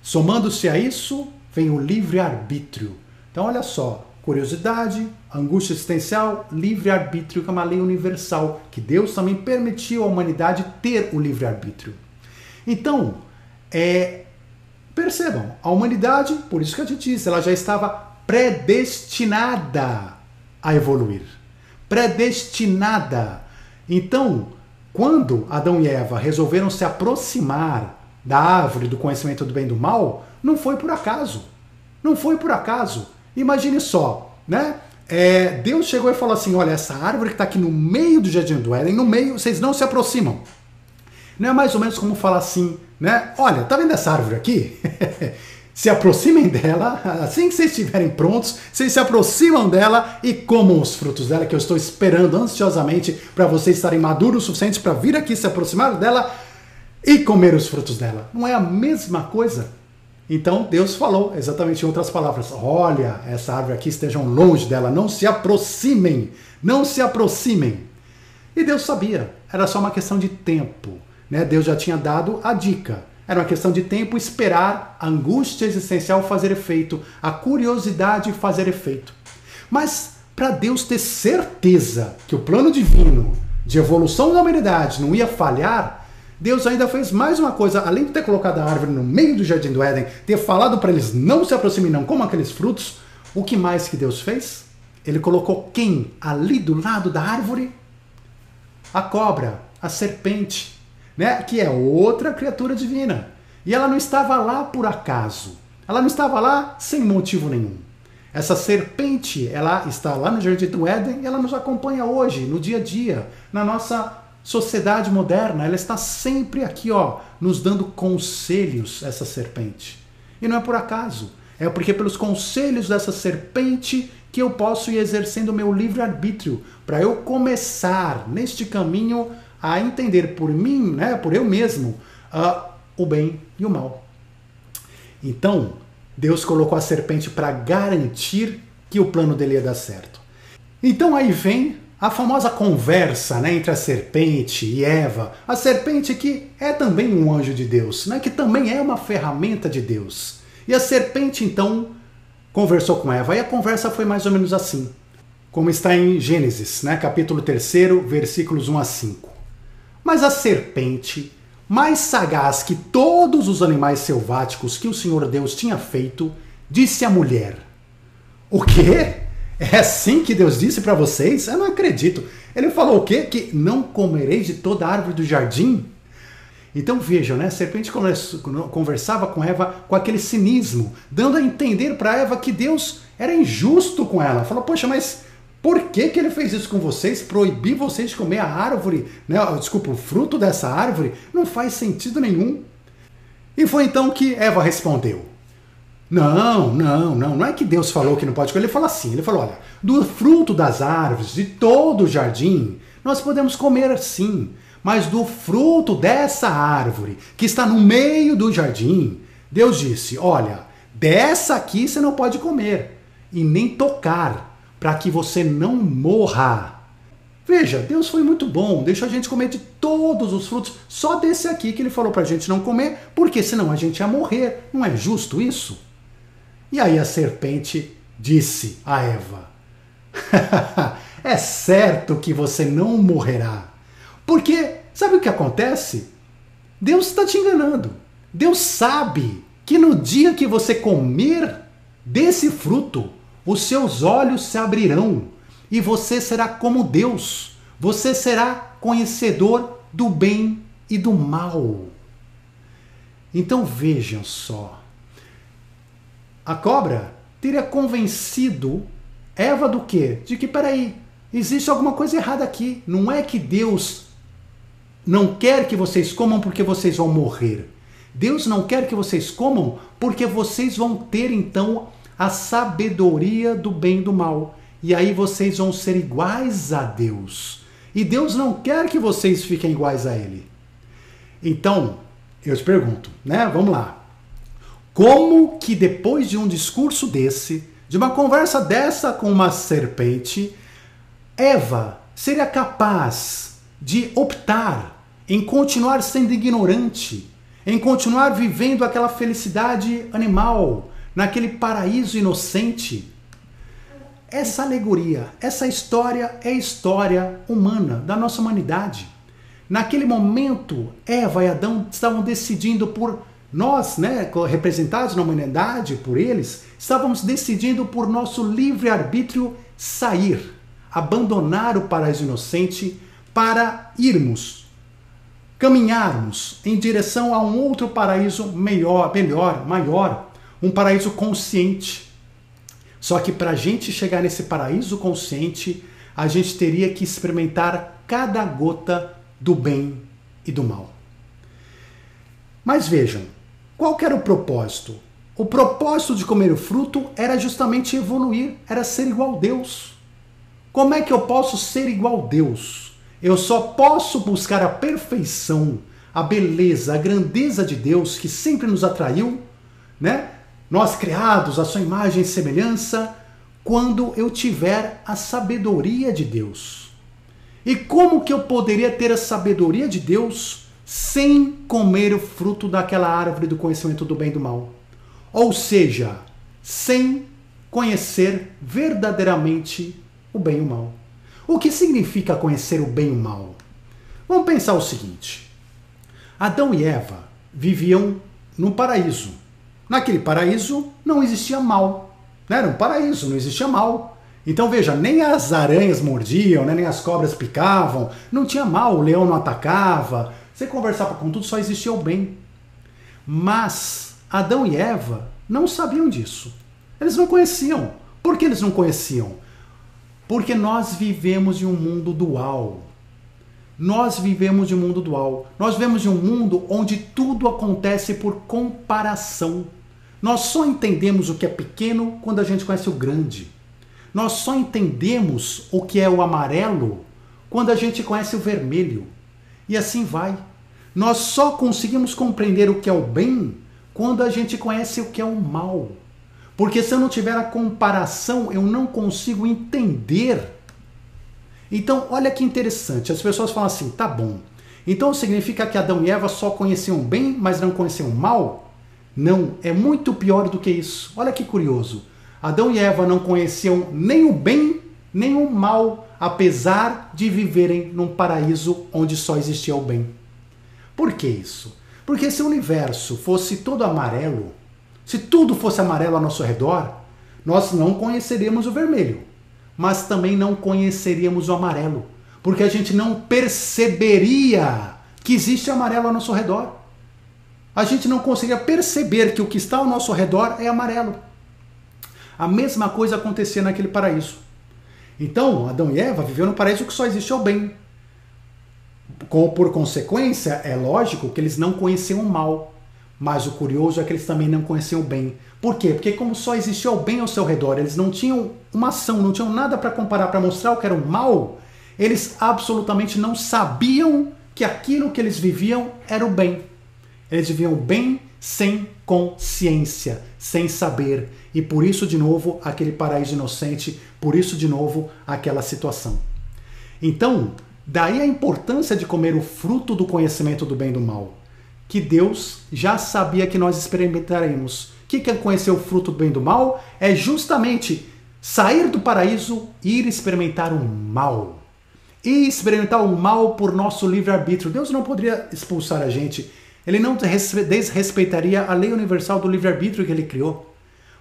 [SPEAKER 1] Somando-se a isso, vem o livre-arbítrio. Então, olha só, curiosidade, angústia existencial, livre-arbítrio, que é uma lei universal, que Deus também permitiu à humanidade ter o livre-arbítrio. Então, é, percebam, a humanidade, por isso que a gente disse, ela já estava predestinada a evoluir. Predestinada. Então, quando Adão e Eva resolveram se aproximar da árvore do conhecimento do bem e do mal, não foi por acaso. Não foi por acaso Imagine só, né? É, Deus chegou e falou assim: olha, essa árvore que está aqui no meio do jardim do Éden, no meio, vocês não se aproximam. Não é mais ou menos como falar assim, né? Olha, tá vendo essa árvore aqui? se aproximem dela, assim que vocês estiverem prontos, vocês se aproximam dela e comam os frutos dela, que eu estou esperando ansiosamente para vocês estarem maduros o suficiente para vir aqui se aproximar dela e comer os frutos dela. Não é a mesma coisa? Então Deus falou exatamente em outras palavras: olha, essa árvore aqui estejam longe dela, não se aproximem, não se aproximem. E Deus sabia, era só uma questão de tempo. Né? Deus já tinha dado a dica. Era uma questão de tempo esperar a angústia existencial fazer efeito, a curiosidade fazer efeito. Mas para Deus ter certeza que o plano divino de evolução da humanidade não ia falhar, Deus ainda fez mais uma coisa, além de ter colocado a árvore no meio do jardim do Éden, ter falado para eles não se aproximem, não comam aqueles frutos, o que mais que Deus fez? Ele colocou quem ali do lado da árvore? A cobra, a serpente, né? que é outra criatura divina. E ela não estava lá por acaso. Ela não estava lá sem motivo nenhum. Essa serpente, ela está lá no Jardim do Éden e ela nos acompanha hoje, no dia a dia, na nossa sociedade moderna. Ela está sempre aqui, ó, nos dando conselhos, essa serpente. E não é por acaso. É porque pelos conselhos dessa serpente que eu posso ir exercendo o meu livre-arbítrio, para eu começar neste caminho a entender por mim, né, por eu mesmo, uh, o bem e o mal. Então, Deus colocou a serpente para garantir que o plano dele ia dar certo. Então aí vem a famosa conversa né, entre a serpente e Eva. A serpente que é também um anjo de Deus, né, que também é uma ferramenta de Deus. E a serpente então conversou com Eva e a conversa foi mais ou menos assim, como está em Gênesis, né, capítulo 3, versículos 1 a 5. Mas a serpente mais sagaz que todos os animais selváticos que o Senhor Deus tinha feito, disse à mulher: O quê? É assim que Deus disse para vocês? Eu não acredito. Ele falou o quê? Que não comereis de toda árvore do jardim? Então vejam, né? A serpente conversava com Eva com aquele cinismo, dando a entender para Eva que Deus era injusto com ela. Falou, poxa, mas por que, que ele fez isso com vocês? Proibir vocês de comer a árvore, né? desculpa, o fruto dessa árvore? Não faz sentido nenhum. E foi então que Eva respondeu: Não, não, não, não é que Deus falou que não pode comer. Ele falou assim: Ele falou, olha, do fruto das árvores, de todo o jardim, nós podemos comer sim, mas do fruto dessa árvore, que está no meio do jardim, Deus disse: Olha, dessa aqui você não pode comer, e nem tocar para que você não morra. Veja, Deus foi muito bom, deixou a gente comer de todos os frutos, só desse aqui que ele falou para a gente não comer, porque senão a gente ia morrer. Não é justo isso? E aí a serpente disse a Eva: É certo que você não morrerá. Porque, sabe o que acontece? Deus está te enganando. Deus sabe que no dia que você comer desse fruto, os seus olhos se abrirão e você será como Deus. Você será conhecedor do bem e do mal. Então vejam só. A cobra teria convencido Eva do quê? De que, peraí, existe alguma coisa errada aqui. Não é que Deus não quer que vocês comam porque vocês vão morrer. Deus não quer que vocês comam porque vocês vão ter então a sabedoria do bem e do mal. E aí vocês vão ser iguais a Deus. E Deus não quer que vocês fiquem iguais a Ele. Então, eu te pergunto, né? Vamos lá. Como que depois de um discurso desse, de uma conversa dessa com uma serpente, Eva seria capaz de optar em continuar sendo ignorante, em continuar vivendo aquela felicidade animal, naquele paraíso inocente. Essa alegoria, essa história é história humana, da nossa humanidade. Naquele momento, Eva e Adão estavam decidindo por nós, né, representados na humanidade por eles, estávamos decidindo por nosso livre arbítrio sair, abandonar o paraíso inocente para irmos, caminharmos em direção a um outro paraíso melhor, melhor, maior, um paraíso consciente. Só que para a gente chegar nesse paraíso consciente, a gente teria que experimentar cada gota do bem e do mal. Mas vejam, qual era o propósito? O propósito de comer o fruto era justamente evoluir, era ser igual a Deus. Como é que eu posso ser igual a Deus? Eu só posso buscar a perfeição, a beleza, a grandeza de Deus que sempre nos atraiu, né? Nós criados à sua imagem e semelhança, quando eu tiver a sabedoria de Deus. E como que eu poderia ter a sabedoria de Deus sem comer o fruto daquela árvore do conhecimento do bem e do mal? Ou seja, sem conhecer verdadeiramente o bem e o mal. O que significa conhecer o bem e o mal? Vamos pensar o seguinte: Adão e Eva viviam no paraíso. Naquele paraíso não existia mal. Né? Era um paraíso, não existia mal. Então veja, nem as aranhas mordiam, né? nem as cobras picavam, não tinha mal, o leão não atacava. Você conversava com tudo, só existia o bem. Mas Adão e Eva não sabiam disso. Eles não conheciam. Por que eles não conheciam? Porque nós vivemos em um mundo dual. Nós vivemos em um mundo dual. Nós vivemos em um mundo onde tudo acontece por comparação. Nós só entendemos o que é pequeno quando a gente conhece o grande. Nós só entendemos o que é o amarelo quando a gente conhece o vermelho. E assim vai. Nós só conseguimos compreender o que é o bem quando a gente conhece o que é o mal. Porque se eu não tiver a comparação, eu não consigo entender. Então, olha que interessante. As pessoas falam assim: tá bom. Então significa que Adão e Eva só conheciam bem, mas não conheciam mal? Não, é muito pior do que isso. Olha que curioso. Adão e Eva não conheciam nem o bem nem o mal, apesar de viverem num paraíso onde só existia o bem. Por que isso? Porque se o universo fosse todo amarelo, se tudo fosse amarelo ao nosso redor, nós não conheceríamos o vermelho, mas também não conheceríamos o amarelo, porque a gente não perceberia que existe amarelo ao nosso redor. A gente não conseguiria perceber que o que está ao nosso redor é amarelo. A mesma coisa acontecia naquele paraíso. Então, Adão e Eva viveram no paraíso que só existia o bem. Por consequência, é lógico que eles não conheciam o mal. Mas o curioso é que eles também não conheciam o bem. Por quê? Porque como só existia o bem ao seu redor, eles não tinham uma ação, não tinham nada para comparar, para mostrar o que era o mal, eles absolutamente não sabiam que aquilo que eles viviam era o bem. Eles viviam bem sem consciência, sem saber. E por isso, de novo, aquele paraíso inocente, por isso, de novo, aquela situação. Então, daí a importância de comer o fruto do conhecimento do bem e do mal que Deus já sabia que nós experimentaremos. O que é conhecer o fruto do bem e do mal? É justamente sair do paraíso e ir experimentar o mal. E experimentar o mal por nosso livre-arbítrio. Deus não poderia expulsar a gente. Ele não desrespeitaria a lei universal do livre-arbítrio que ele criou.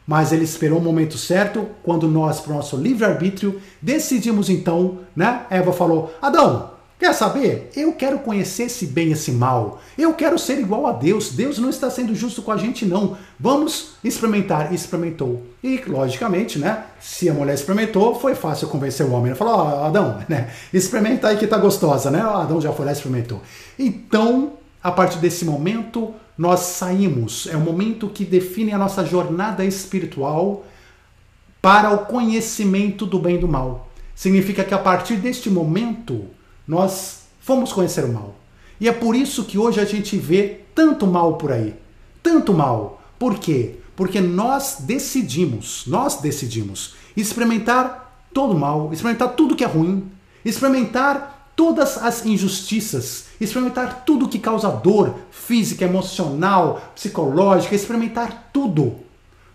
[SPEAKER 1] Mas ele esperou o momento certo, quando nós, por nosso livre-arbítrio, decidimos então, né? Eva falou: Adão, Quer saber? Eu quero conhecer esse bem e esse mal. Eu quero ser igual a Deus. Deus não está sendo justo com a gente, não. Vamos experimentar. Experimentou. E, logicamente, né? Se a mulher experimentou, foi fácil convencer o homem. Ele falou, ó, oh, Adão, né? Experimenta aí que tá gostosa, né? Adão já foi lá e experimentou. Então, a partir desse momento, nós saímos. É o momento que define a nossa jornada espiritual para o conhecimento do bem e do mal. Significa que a partir deste momento nós fomos conhecer o mal. E é por isso que hoje a gente vê tanto mal por aí. Tanto mal. Por quê? Porque nós decidimos, nós decidimos experimentar todo mal, experimentar tudo que é ruim, experimentar todas as injustiças, experimentar tudo que causa dor física, emocional, psicológica, experimentar tudo.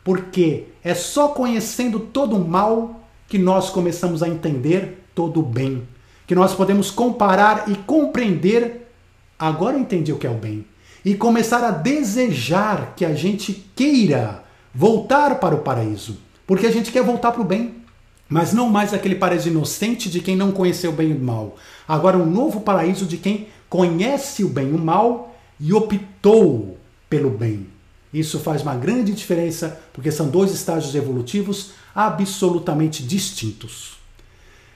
[SPEAKER 1] Porque é só conhecendo todo o mal que nós começamos a entender todo o bem que nós podemos comparar e compreender. Agora entendi o que é o bem. E começar a desejar que a gente queira voltar para o paraíso. Porque a gente quer voltar para o bem. Mas não mais aquele paraíso inocente de quem não conheceu o bem e o mal. Agora um novo paraíso de quem conhece o bem e o mal e optou pelo bem. Isso faz uma grande diferença, porque são dois estágios evolutivos absolutamente distintos.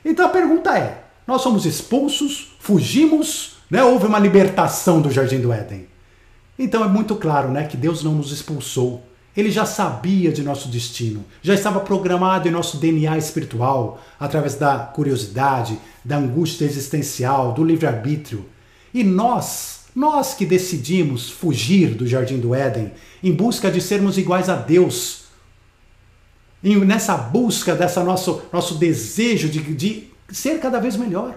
[SPEAKER 1] Então a pergunta é: nós somos expulsos, fugimos, né? houve uma libertação do Jardim do Éden. Então é muito claro né, que Deus não nos expulsou. Ele já sabia de nosso destino, já estava programado em nosso DNA espiritual, através da curiosidade, da angústia existencial, do livre-arbítrio. E nós, nós que decidimos fugir do Jardim do Éden em busca de sermos iguais a Deus, e nessa busca dessa nosso, nosso desejo de, de ser cada vez melhor,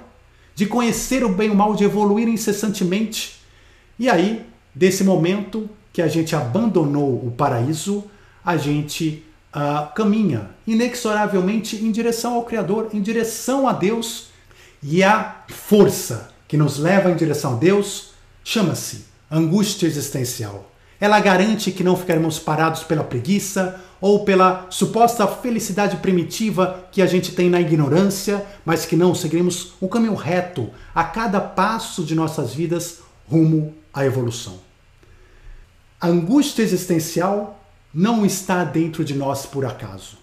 [SPEAKER 1] de conhecer o bem e o mal, de evoluir incessantemente. E aí, desse momento que a gente abandonou o paraíso, a gente uh, caminha inexoravelmente em direção ao Criador, em direção a Deus, E a força que nos leva em direção a Deus chama-se angústia existencial. Ela garante que não ficaremos parados pela preguiça ou pela suposta felicidade primitiva que a gente tem na ignorância, mas que não seguiremos o caminho reto a cada passo de nossas vidas rumo à evolução. A angústia existencial não está dentro de nós por acaso.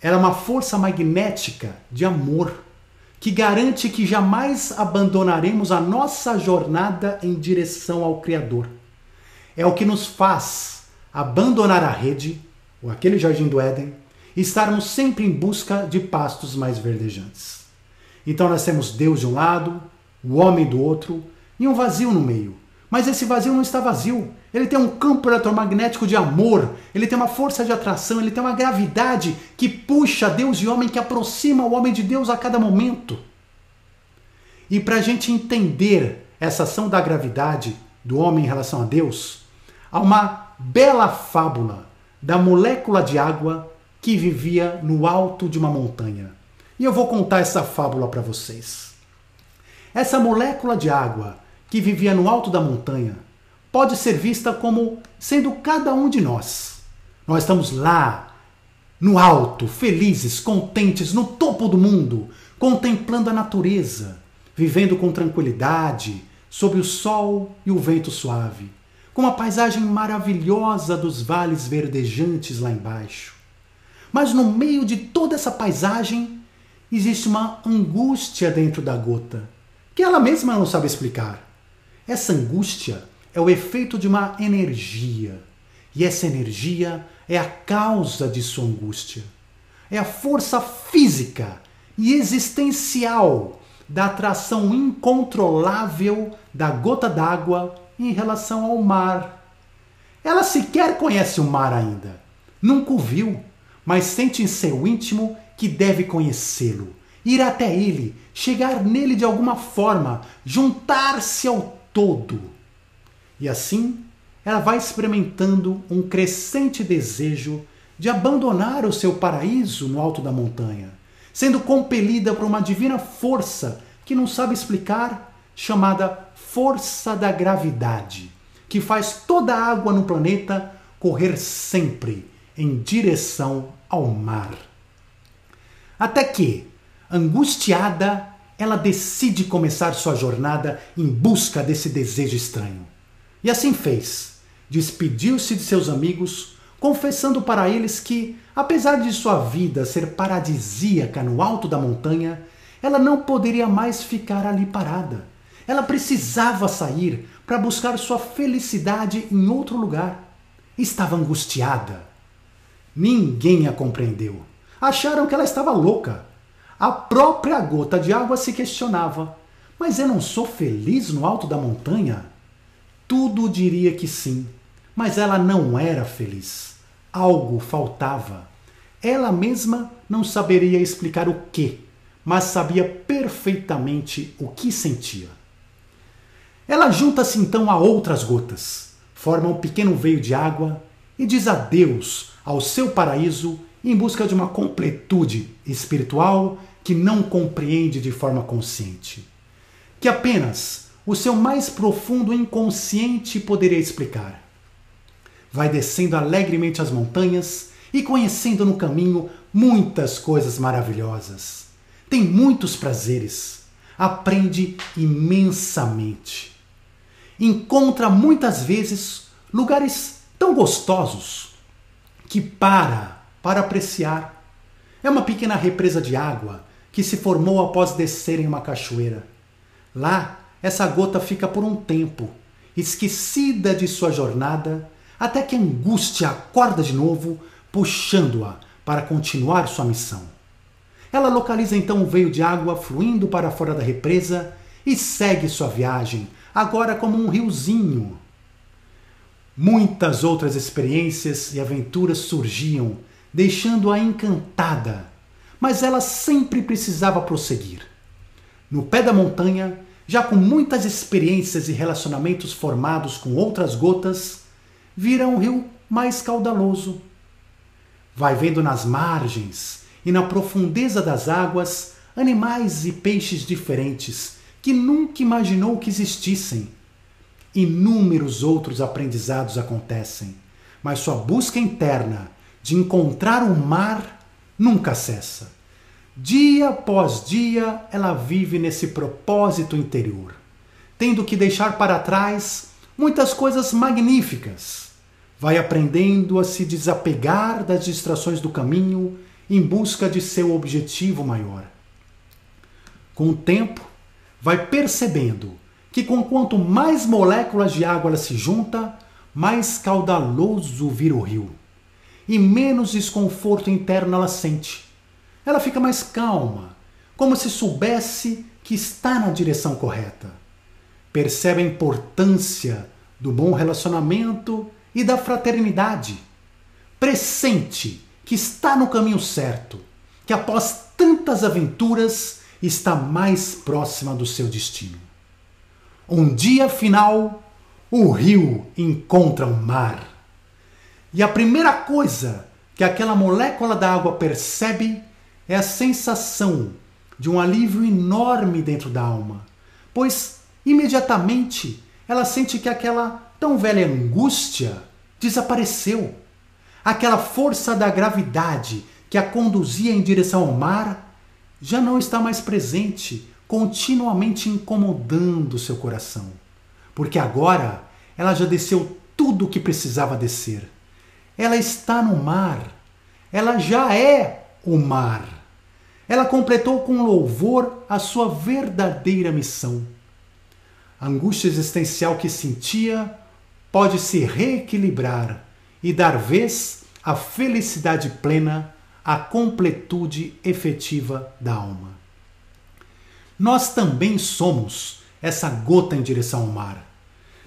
[SPEAKER 1] Ela é uma força magnética de amor que garante que jamais abandonaremos a nossa jornada em direção ao Criador. É o que nos faz abandonar a rede, ou aquele jardim do Éden, e estarmos sempre em busca de pastos mais verdejantes. Então nós temos Deus de um lado, o homem do outro e um vazio no meio. Mas esse vazio não está vazio. Ele tem um campo eletromagnético de amor, ele tem uma força de atração, ele tem uma gravidade que puxa Deus e homem, que aproxima o homem de Deus a cada momento. E para a gente entender essa ação da gravidade do homem em relação a Deus, há uma bela fábula da molécula de água que vivia no alto de uma montanha. E eu vou contar essa fábula para vocês. Essa molécula de água que vivia no alto da montanha pode ser vista como sendo cada um de nós. Nós estamos lá, no alto, felizes, contentes, no topo do mundo, contemplando a natureza, vivendo com tranquilidade, sob o sol e o vento suave, com uma paisagem maravilhosa dos vales verdejantes lá embaixo. Mas no meio de toda essa paisagem existe uma angústia dentro da gota, que ela mesma não sabe explicar. Essa angústia é o efeito de uma energia. E essa energia é a causa de sua angústia. É a força física e existencial da atração incontrolável da gota d'água em relação ao mar. Ela sequer conhece o mar ainda. Nunca o viu, mas sente em seu íntimo que deve conhecê-lo, ir até ele, chegar nele de alguma forma, juntar-se ao todo. E assim, ela vai experimentando um crescente desejo de abandonar o seu paraíso no alto da montanha, sendo compelida por uma divina força que não sabe explicar, chamada força da gravidade, que faz toda a água no planeta correr sempre em direção ao mar. Até que, angustiada, ela decide começar sua jornada em busca desse desejo estranho. E assim fez. Despediu-se de seus amigos, confessando para eles que, apesar de sua vida ser paradisíaca no alto da montanha, ela não poderia mais ficar ali parada. Ela precisava sair para buscar sua felicidade em outro lugar. Estava angustiada. Ninguém a compreendeu. Acharam que ela estava louca. A própria gota de água se questionava: Mas eu não sou feliz no alto da montanha? Tudo diria que sim, mas ela não era feliz. Algo faltava. Ela mesma não saberia explicar o que, mas sabia perfeitamente o que sentia. Ela junta-se então a outras gotas, forma um pequeno veio de água e diz adeus ao seu paraíso em busca de uma completude espiritual que não compreende de forma consciente, que apenas o seu mais profundo inconsciente poderia explicar. Vai descendo alegremente as montanhas e conhecendo no caminho muitas coisas maravilhosas. Tem muitos prazeres, aprende imensamente. Encontra muitas vezes lugares tão gostosos que para para apreciar. É uma pequena represa de água que se formou após descer em uma cachoeira. Lá, essa gota fica por um tempo, esquecida de sua jornada, até que a angústia acorda de novo, puxando-a para continuar sua missão. Ela localiza então o veio de água fluindo para fora da represa e segue sua viagem, agora como um riozinho. Muitas outras experiências e aventuras surgiam deixando-a encantada, mas ela sempre precisava prosseguir. No pé da montanha, já com muitas experiências e relacionamentos formados com outras gotas, vira um rio mais caudaloso. Vai vendo nas margens e na profundeza das águas animais e peixes diferentes que nunca imaginou que existissem. Inúmeros outros aprendizados acontecem, mas sua busca interna de encontrar o mar nunca cessa. Dia após dia ela vive nesse propósito interior, tendo que deixar para trás muitas coisas magníficas. Vai aprendendo a se desapegar das distrações do caminho em busca de seu objetivo maior. Com o tempo, vai percebendo que com quanto mais moléculas de água ela se junta, mais caudaloso vira o rio e menos desconforto interno ela sente. Ela fica mais calma, como se soubesse que está na direção correta. Percebe a importância do bom relacionamento e da fraternidade. Pressente que está no caminho certo, que após tantas aventuras está mais próxima do seu destino. Um dia final, o rio encontra o mar. E a primeira coisa que aquela molécula da água percebe é a sensação de um alívio enorme dentro da alma, pois imediatamente ela sente que aquela tão velha angústia desapareceu. Aquela força da gravidade que a conduzia em direção ao mar já não está mais presente, continuamente incomodando seu coração. Porque agora ela já desceu tudo o que precisava descer. Ela está no mar. Ela já é o mar. Ela completou com louvor a sua verdadeira missão. A angústia existencial que sentia pode se reequilibrar e dar vez à felicidade plena, à completude efetiva da alma. Nós também somos essa gota em direção ao mar.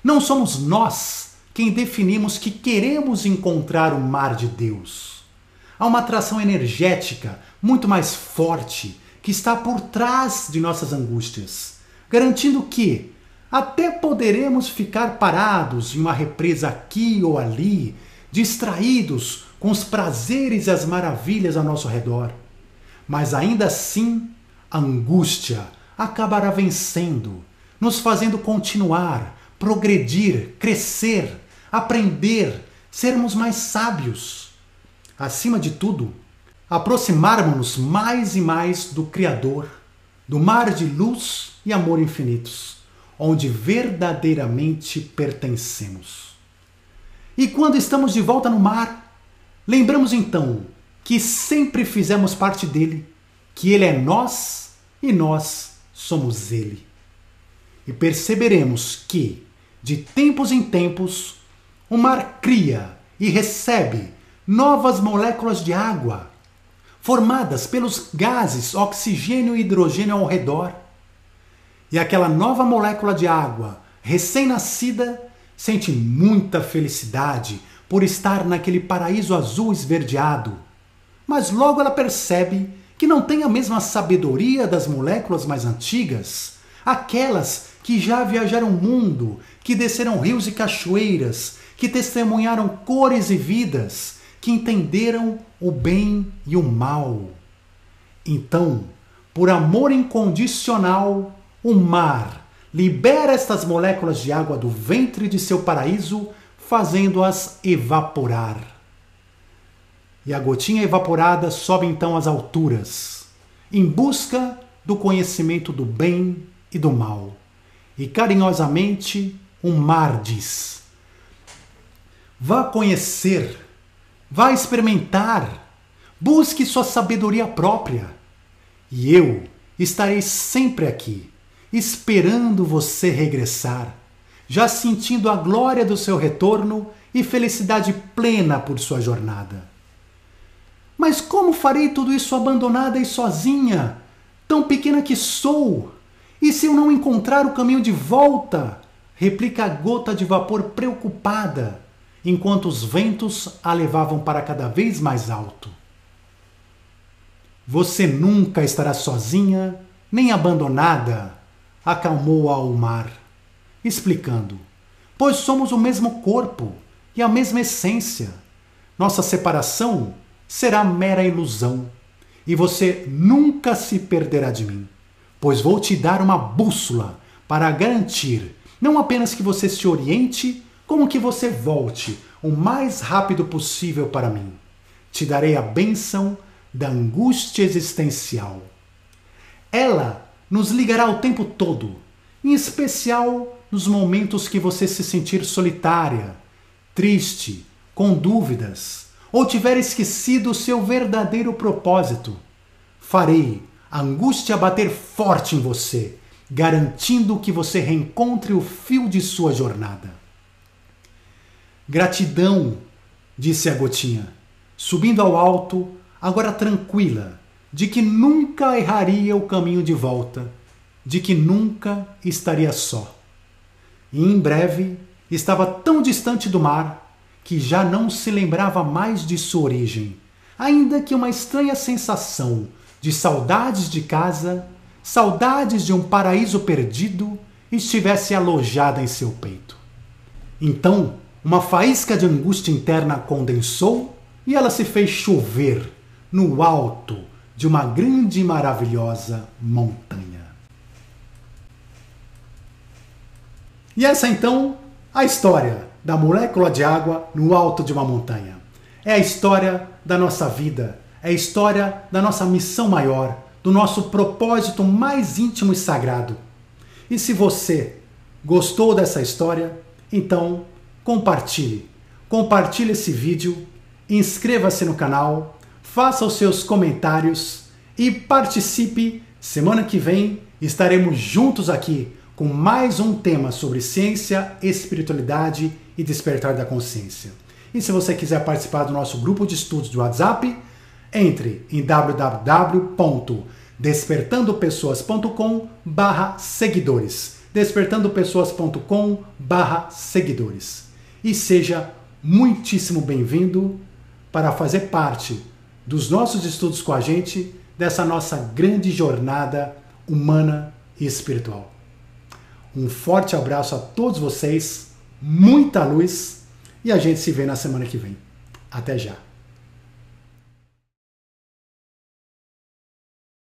[SPEAKER 1] Não somos nós quem definimos que queremos encontrar o mar de Deus. Há uma atração energética muito mais forte que está por trás de nossas angústias, garantindo que até poderemos ficar parados em uma represa aqui ou ali, distraídos com os prazeres e as maravilhas ao nosso redor. Mas ainda assim, a angústia acabará vencendo, nos fazendo continuar, progredir, crescer, aprender, sermos mais sábios. Acima de tudo, aproximarmos-nos mais e mais do Criador, do mar de luz e amor infinitos, onde verdadeiramente pertencemos. E quando estamos de volta no mar, lembramos então que sempre fizemos parte dele, que ele é nós e nós somos ele. E perceberemos que, de tempos em tempos, o mar cria e recebe novas moléculas de água, formadas pelos gases oxigênio e hidrogênio ao redor. E aquela nova molécula de água, recém-nascida, sente muita felicidade por estar naquele paraíso azul esverdeado. Mas logo ela percebe que não tem a mesma sabedoria das moléculas mais antigas, aquelas que já viajaram o mundo, que desceram rios e cachoeiras, que testemunharam cores e vidas, que entenderam o bem e o mal. Então, por amor incondicional, o mar libera estas moléculas de água do ventre de seu paraíso, fazendo-as evaporar. E a gotinha evaporada sobe então às alturas, em busca do conhecimento do bem e do mal. E carinhosamente o mar diz: Vá conhecer, vá experimentar, busque sua sabedoria própria. E eu estarei sempre aqui, esperando você regressar, já sentindo a glória do seu retorno e felicidade plena por sua jornada. Mas como farei tudo isso abandonada e sozinha, tão pequena que sou? E se eu não encontrar o caminho de volta? Replica a gota de vapor preocupada enquanto os ventos a levavam para cada vez mais alto. Você nunca estará sozinha nem abandonada, acalmou-a o mar, explicando: Pois somos o mesmo corpo e a mesma essência. Nossa separação será mera ilusão. e você nunca se perderá de mim, pois vou te dar uma bússola para garantir não apenas que você se oriente, como que você volte o mais rápido possível para mim. Te darei a bênção da angústia existencial. Ela nos ligará o tempo todo, em especial nos momentos que você se sentir solitária, triste, com dúvidas, ou tiver esquecido o seu verdadeiro propósito. Farei angústia bater forte em você, garantindo que você reencontre o fio de sua jornada. Gratidão, disse a gotinha, subindo ao alto, agora tranquila, de que nunca erraria o caminho de volta, de que nunca estaria só. E em breve estava tão distante do mar que já não se lembrava mais de sua origem, ainda que uma estranha sensação de saudades de casa, saudades de um paraíso perdido, estivesse alojada em seu peito. Então, uma faísca de angústia interna condensou e ela se fez chover no alto de uma grande e maravilhosa montanha. E essa então a história da molécula de água no alto de uma montanha. É a história da nossa vida, é a história da nossa missão maior, do nosso propósito mais íntimo e sagrado. E se você gostou dessa história, então compartilhe. Compartilhe esse vídeo, inscreva-se no canal, faça os seus comentários e participe. Semana que vem estaremos juntos aqui com mais um tema sobre ciência, espiritualidade e despertar da consciência. E se você quiser participar do nosso grupo de estudos do WhatsApp, entre em www.despertandopessoas.com/seguidores. despertandopessoas.com/seguidores. E seja muitíssimo bem-vindo para fazer parte dos nossos estudos com a gente dessa nossa grande jornada humana e espiritual. Um forte abraço a todos vocês, muita luz e a gente se vê na semana que vem. Até já!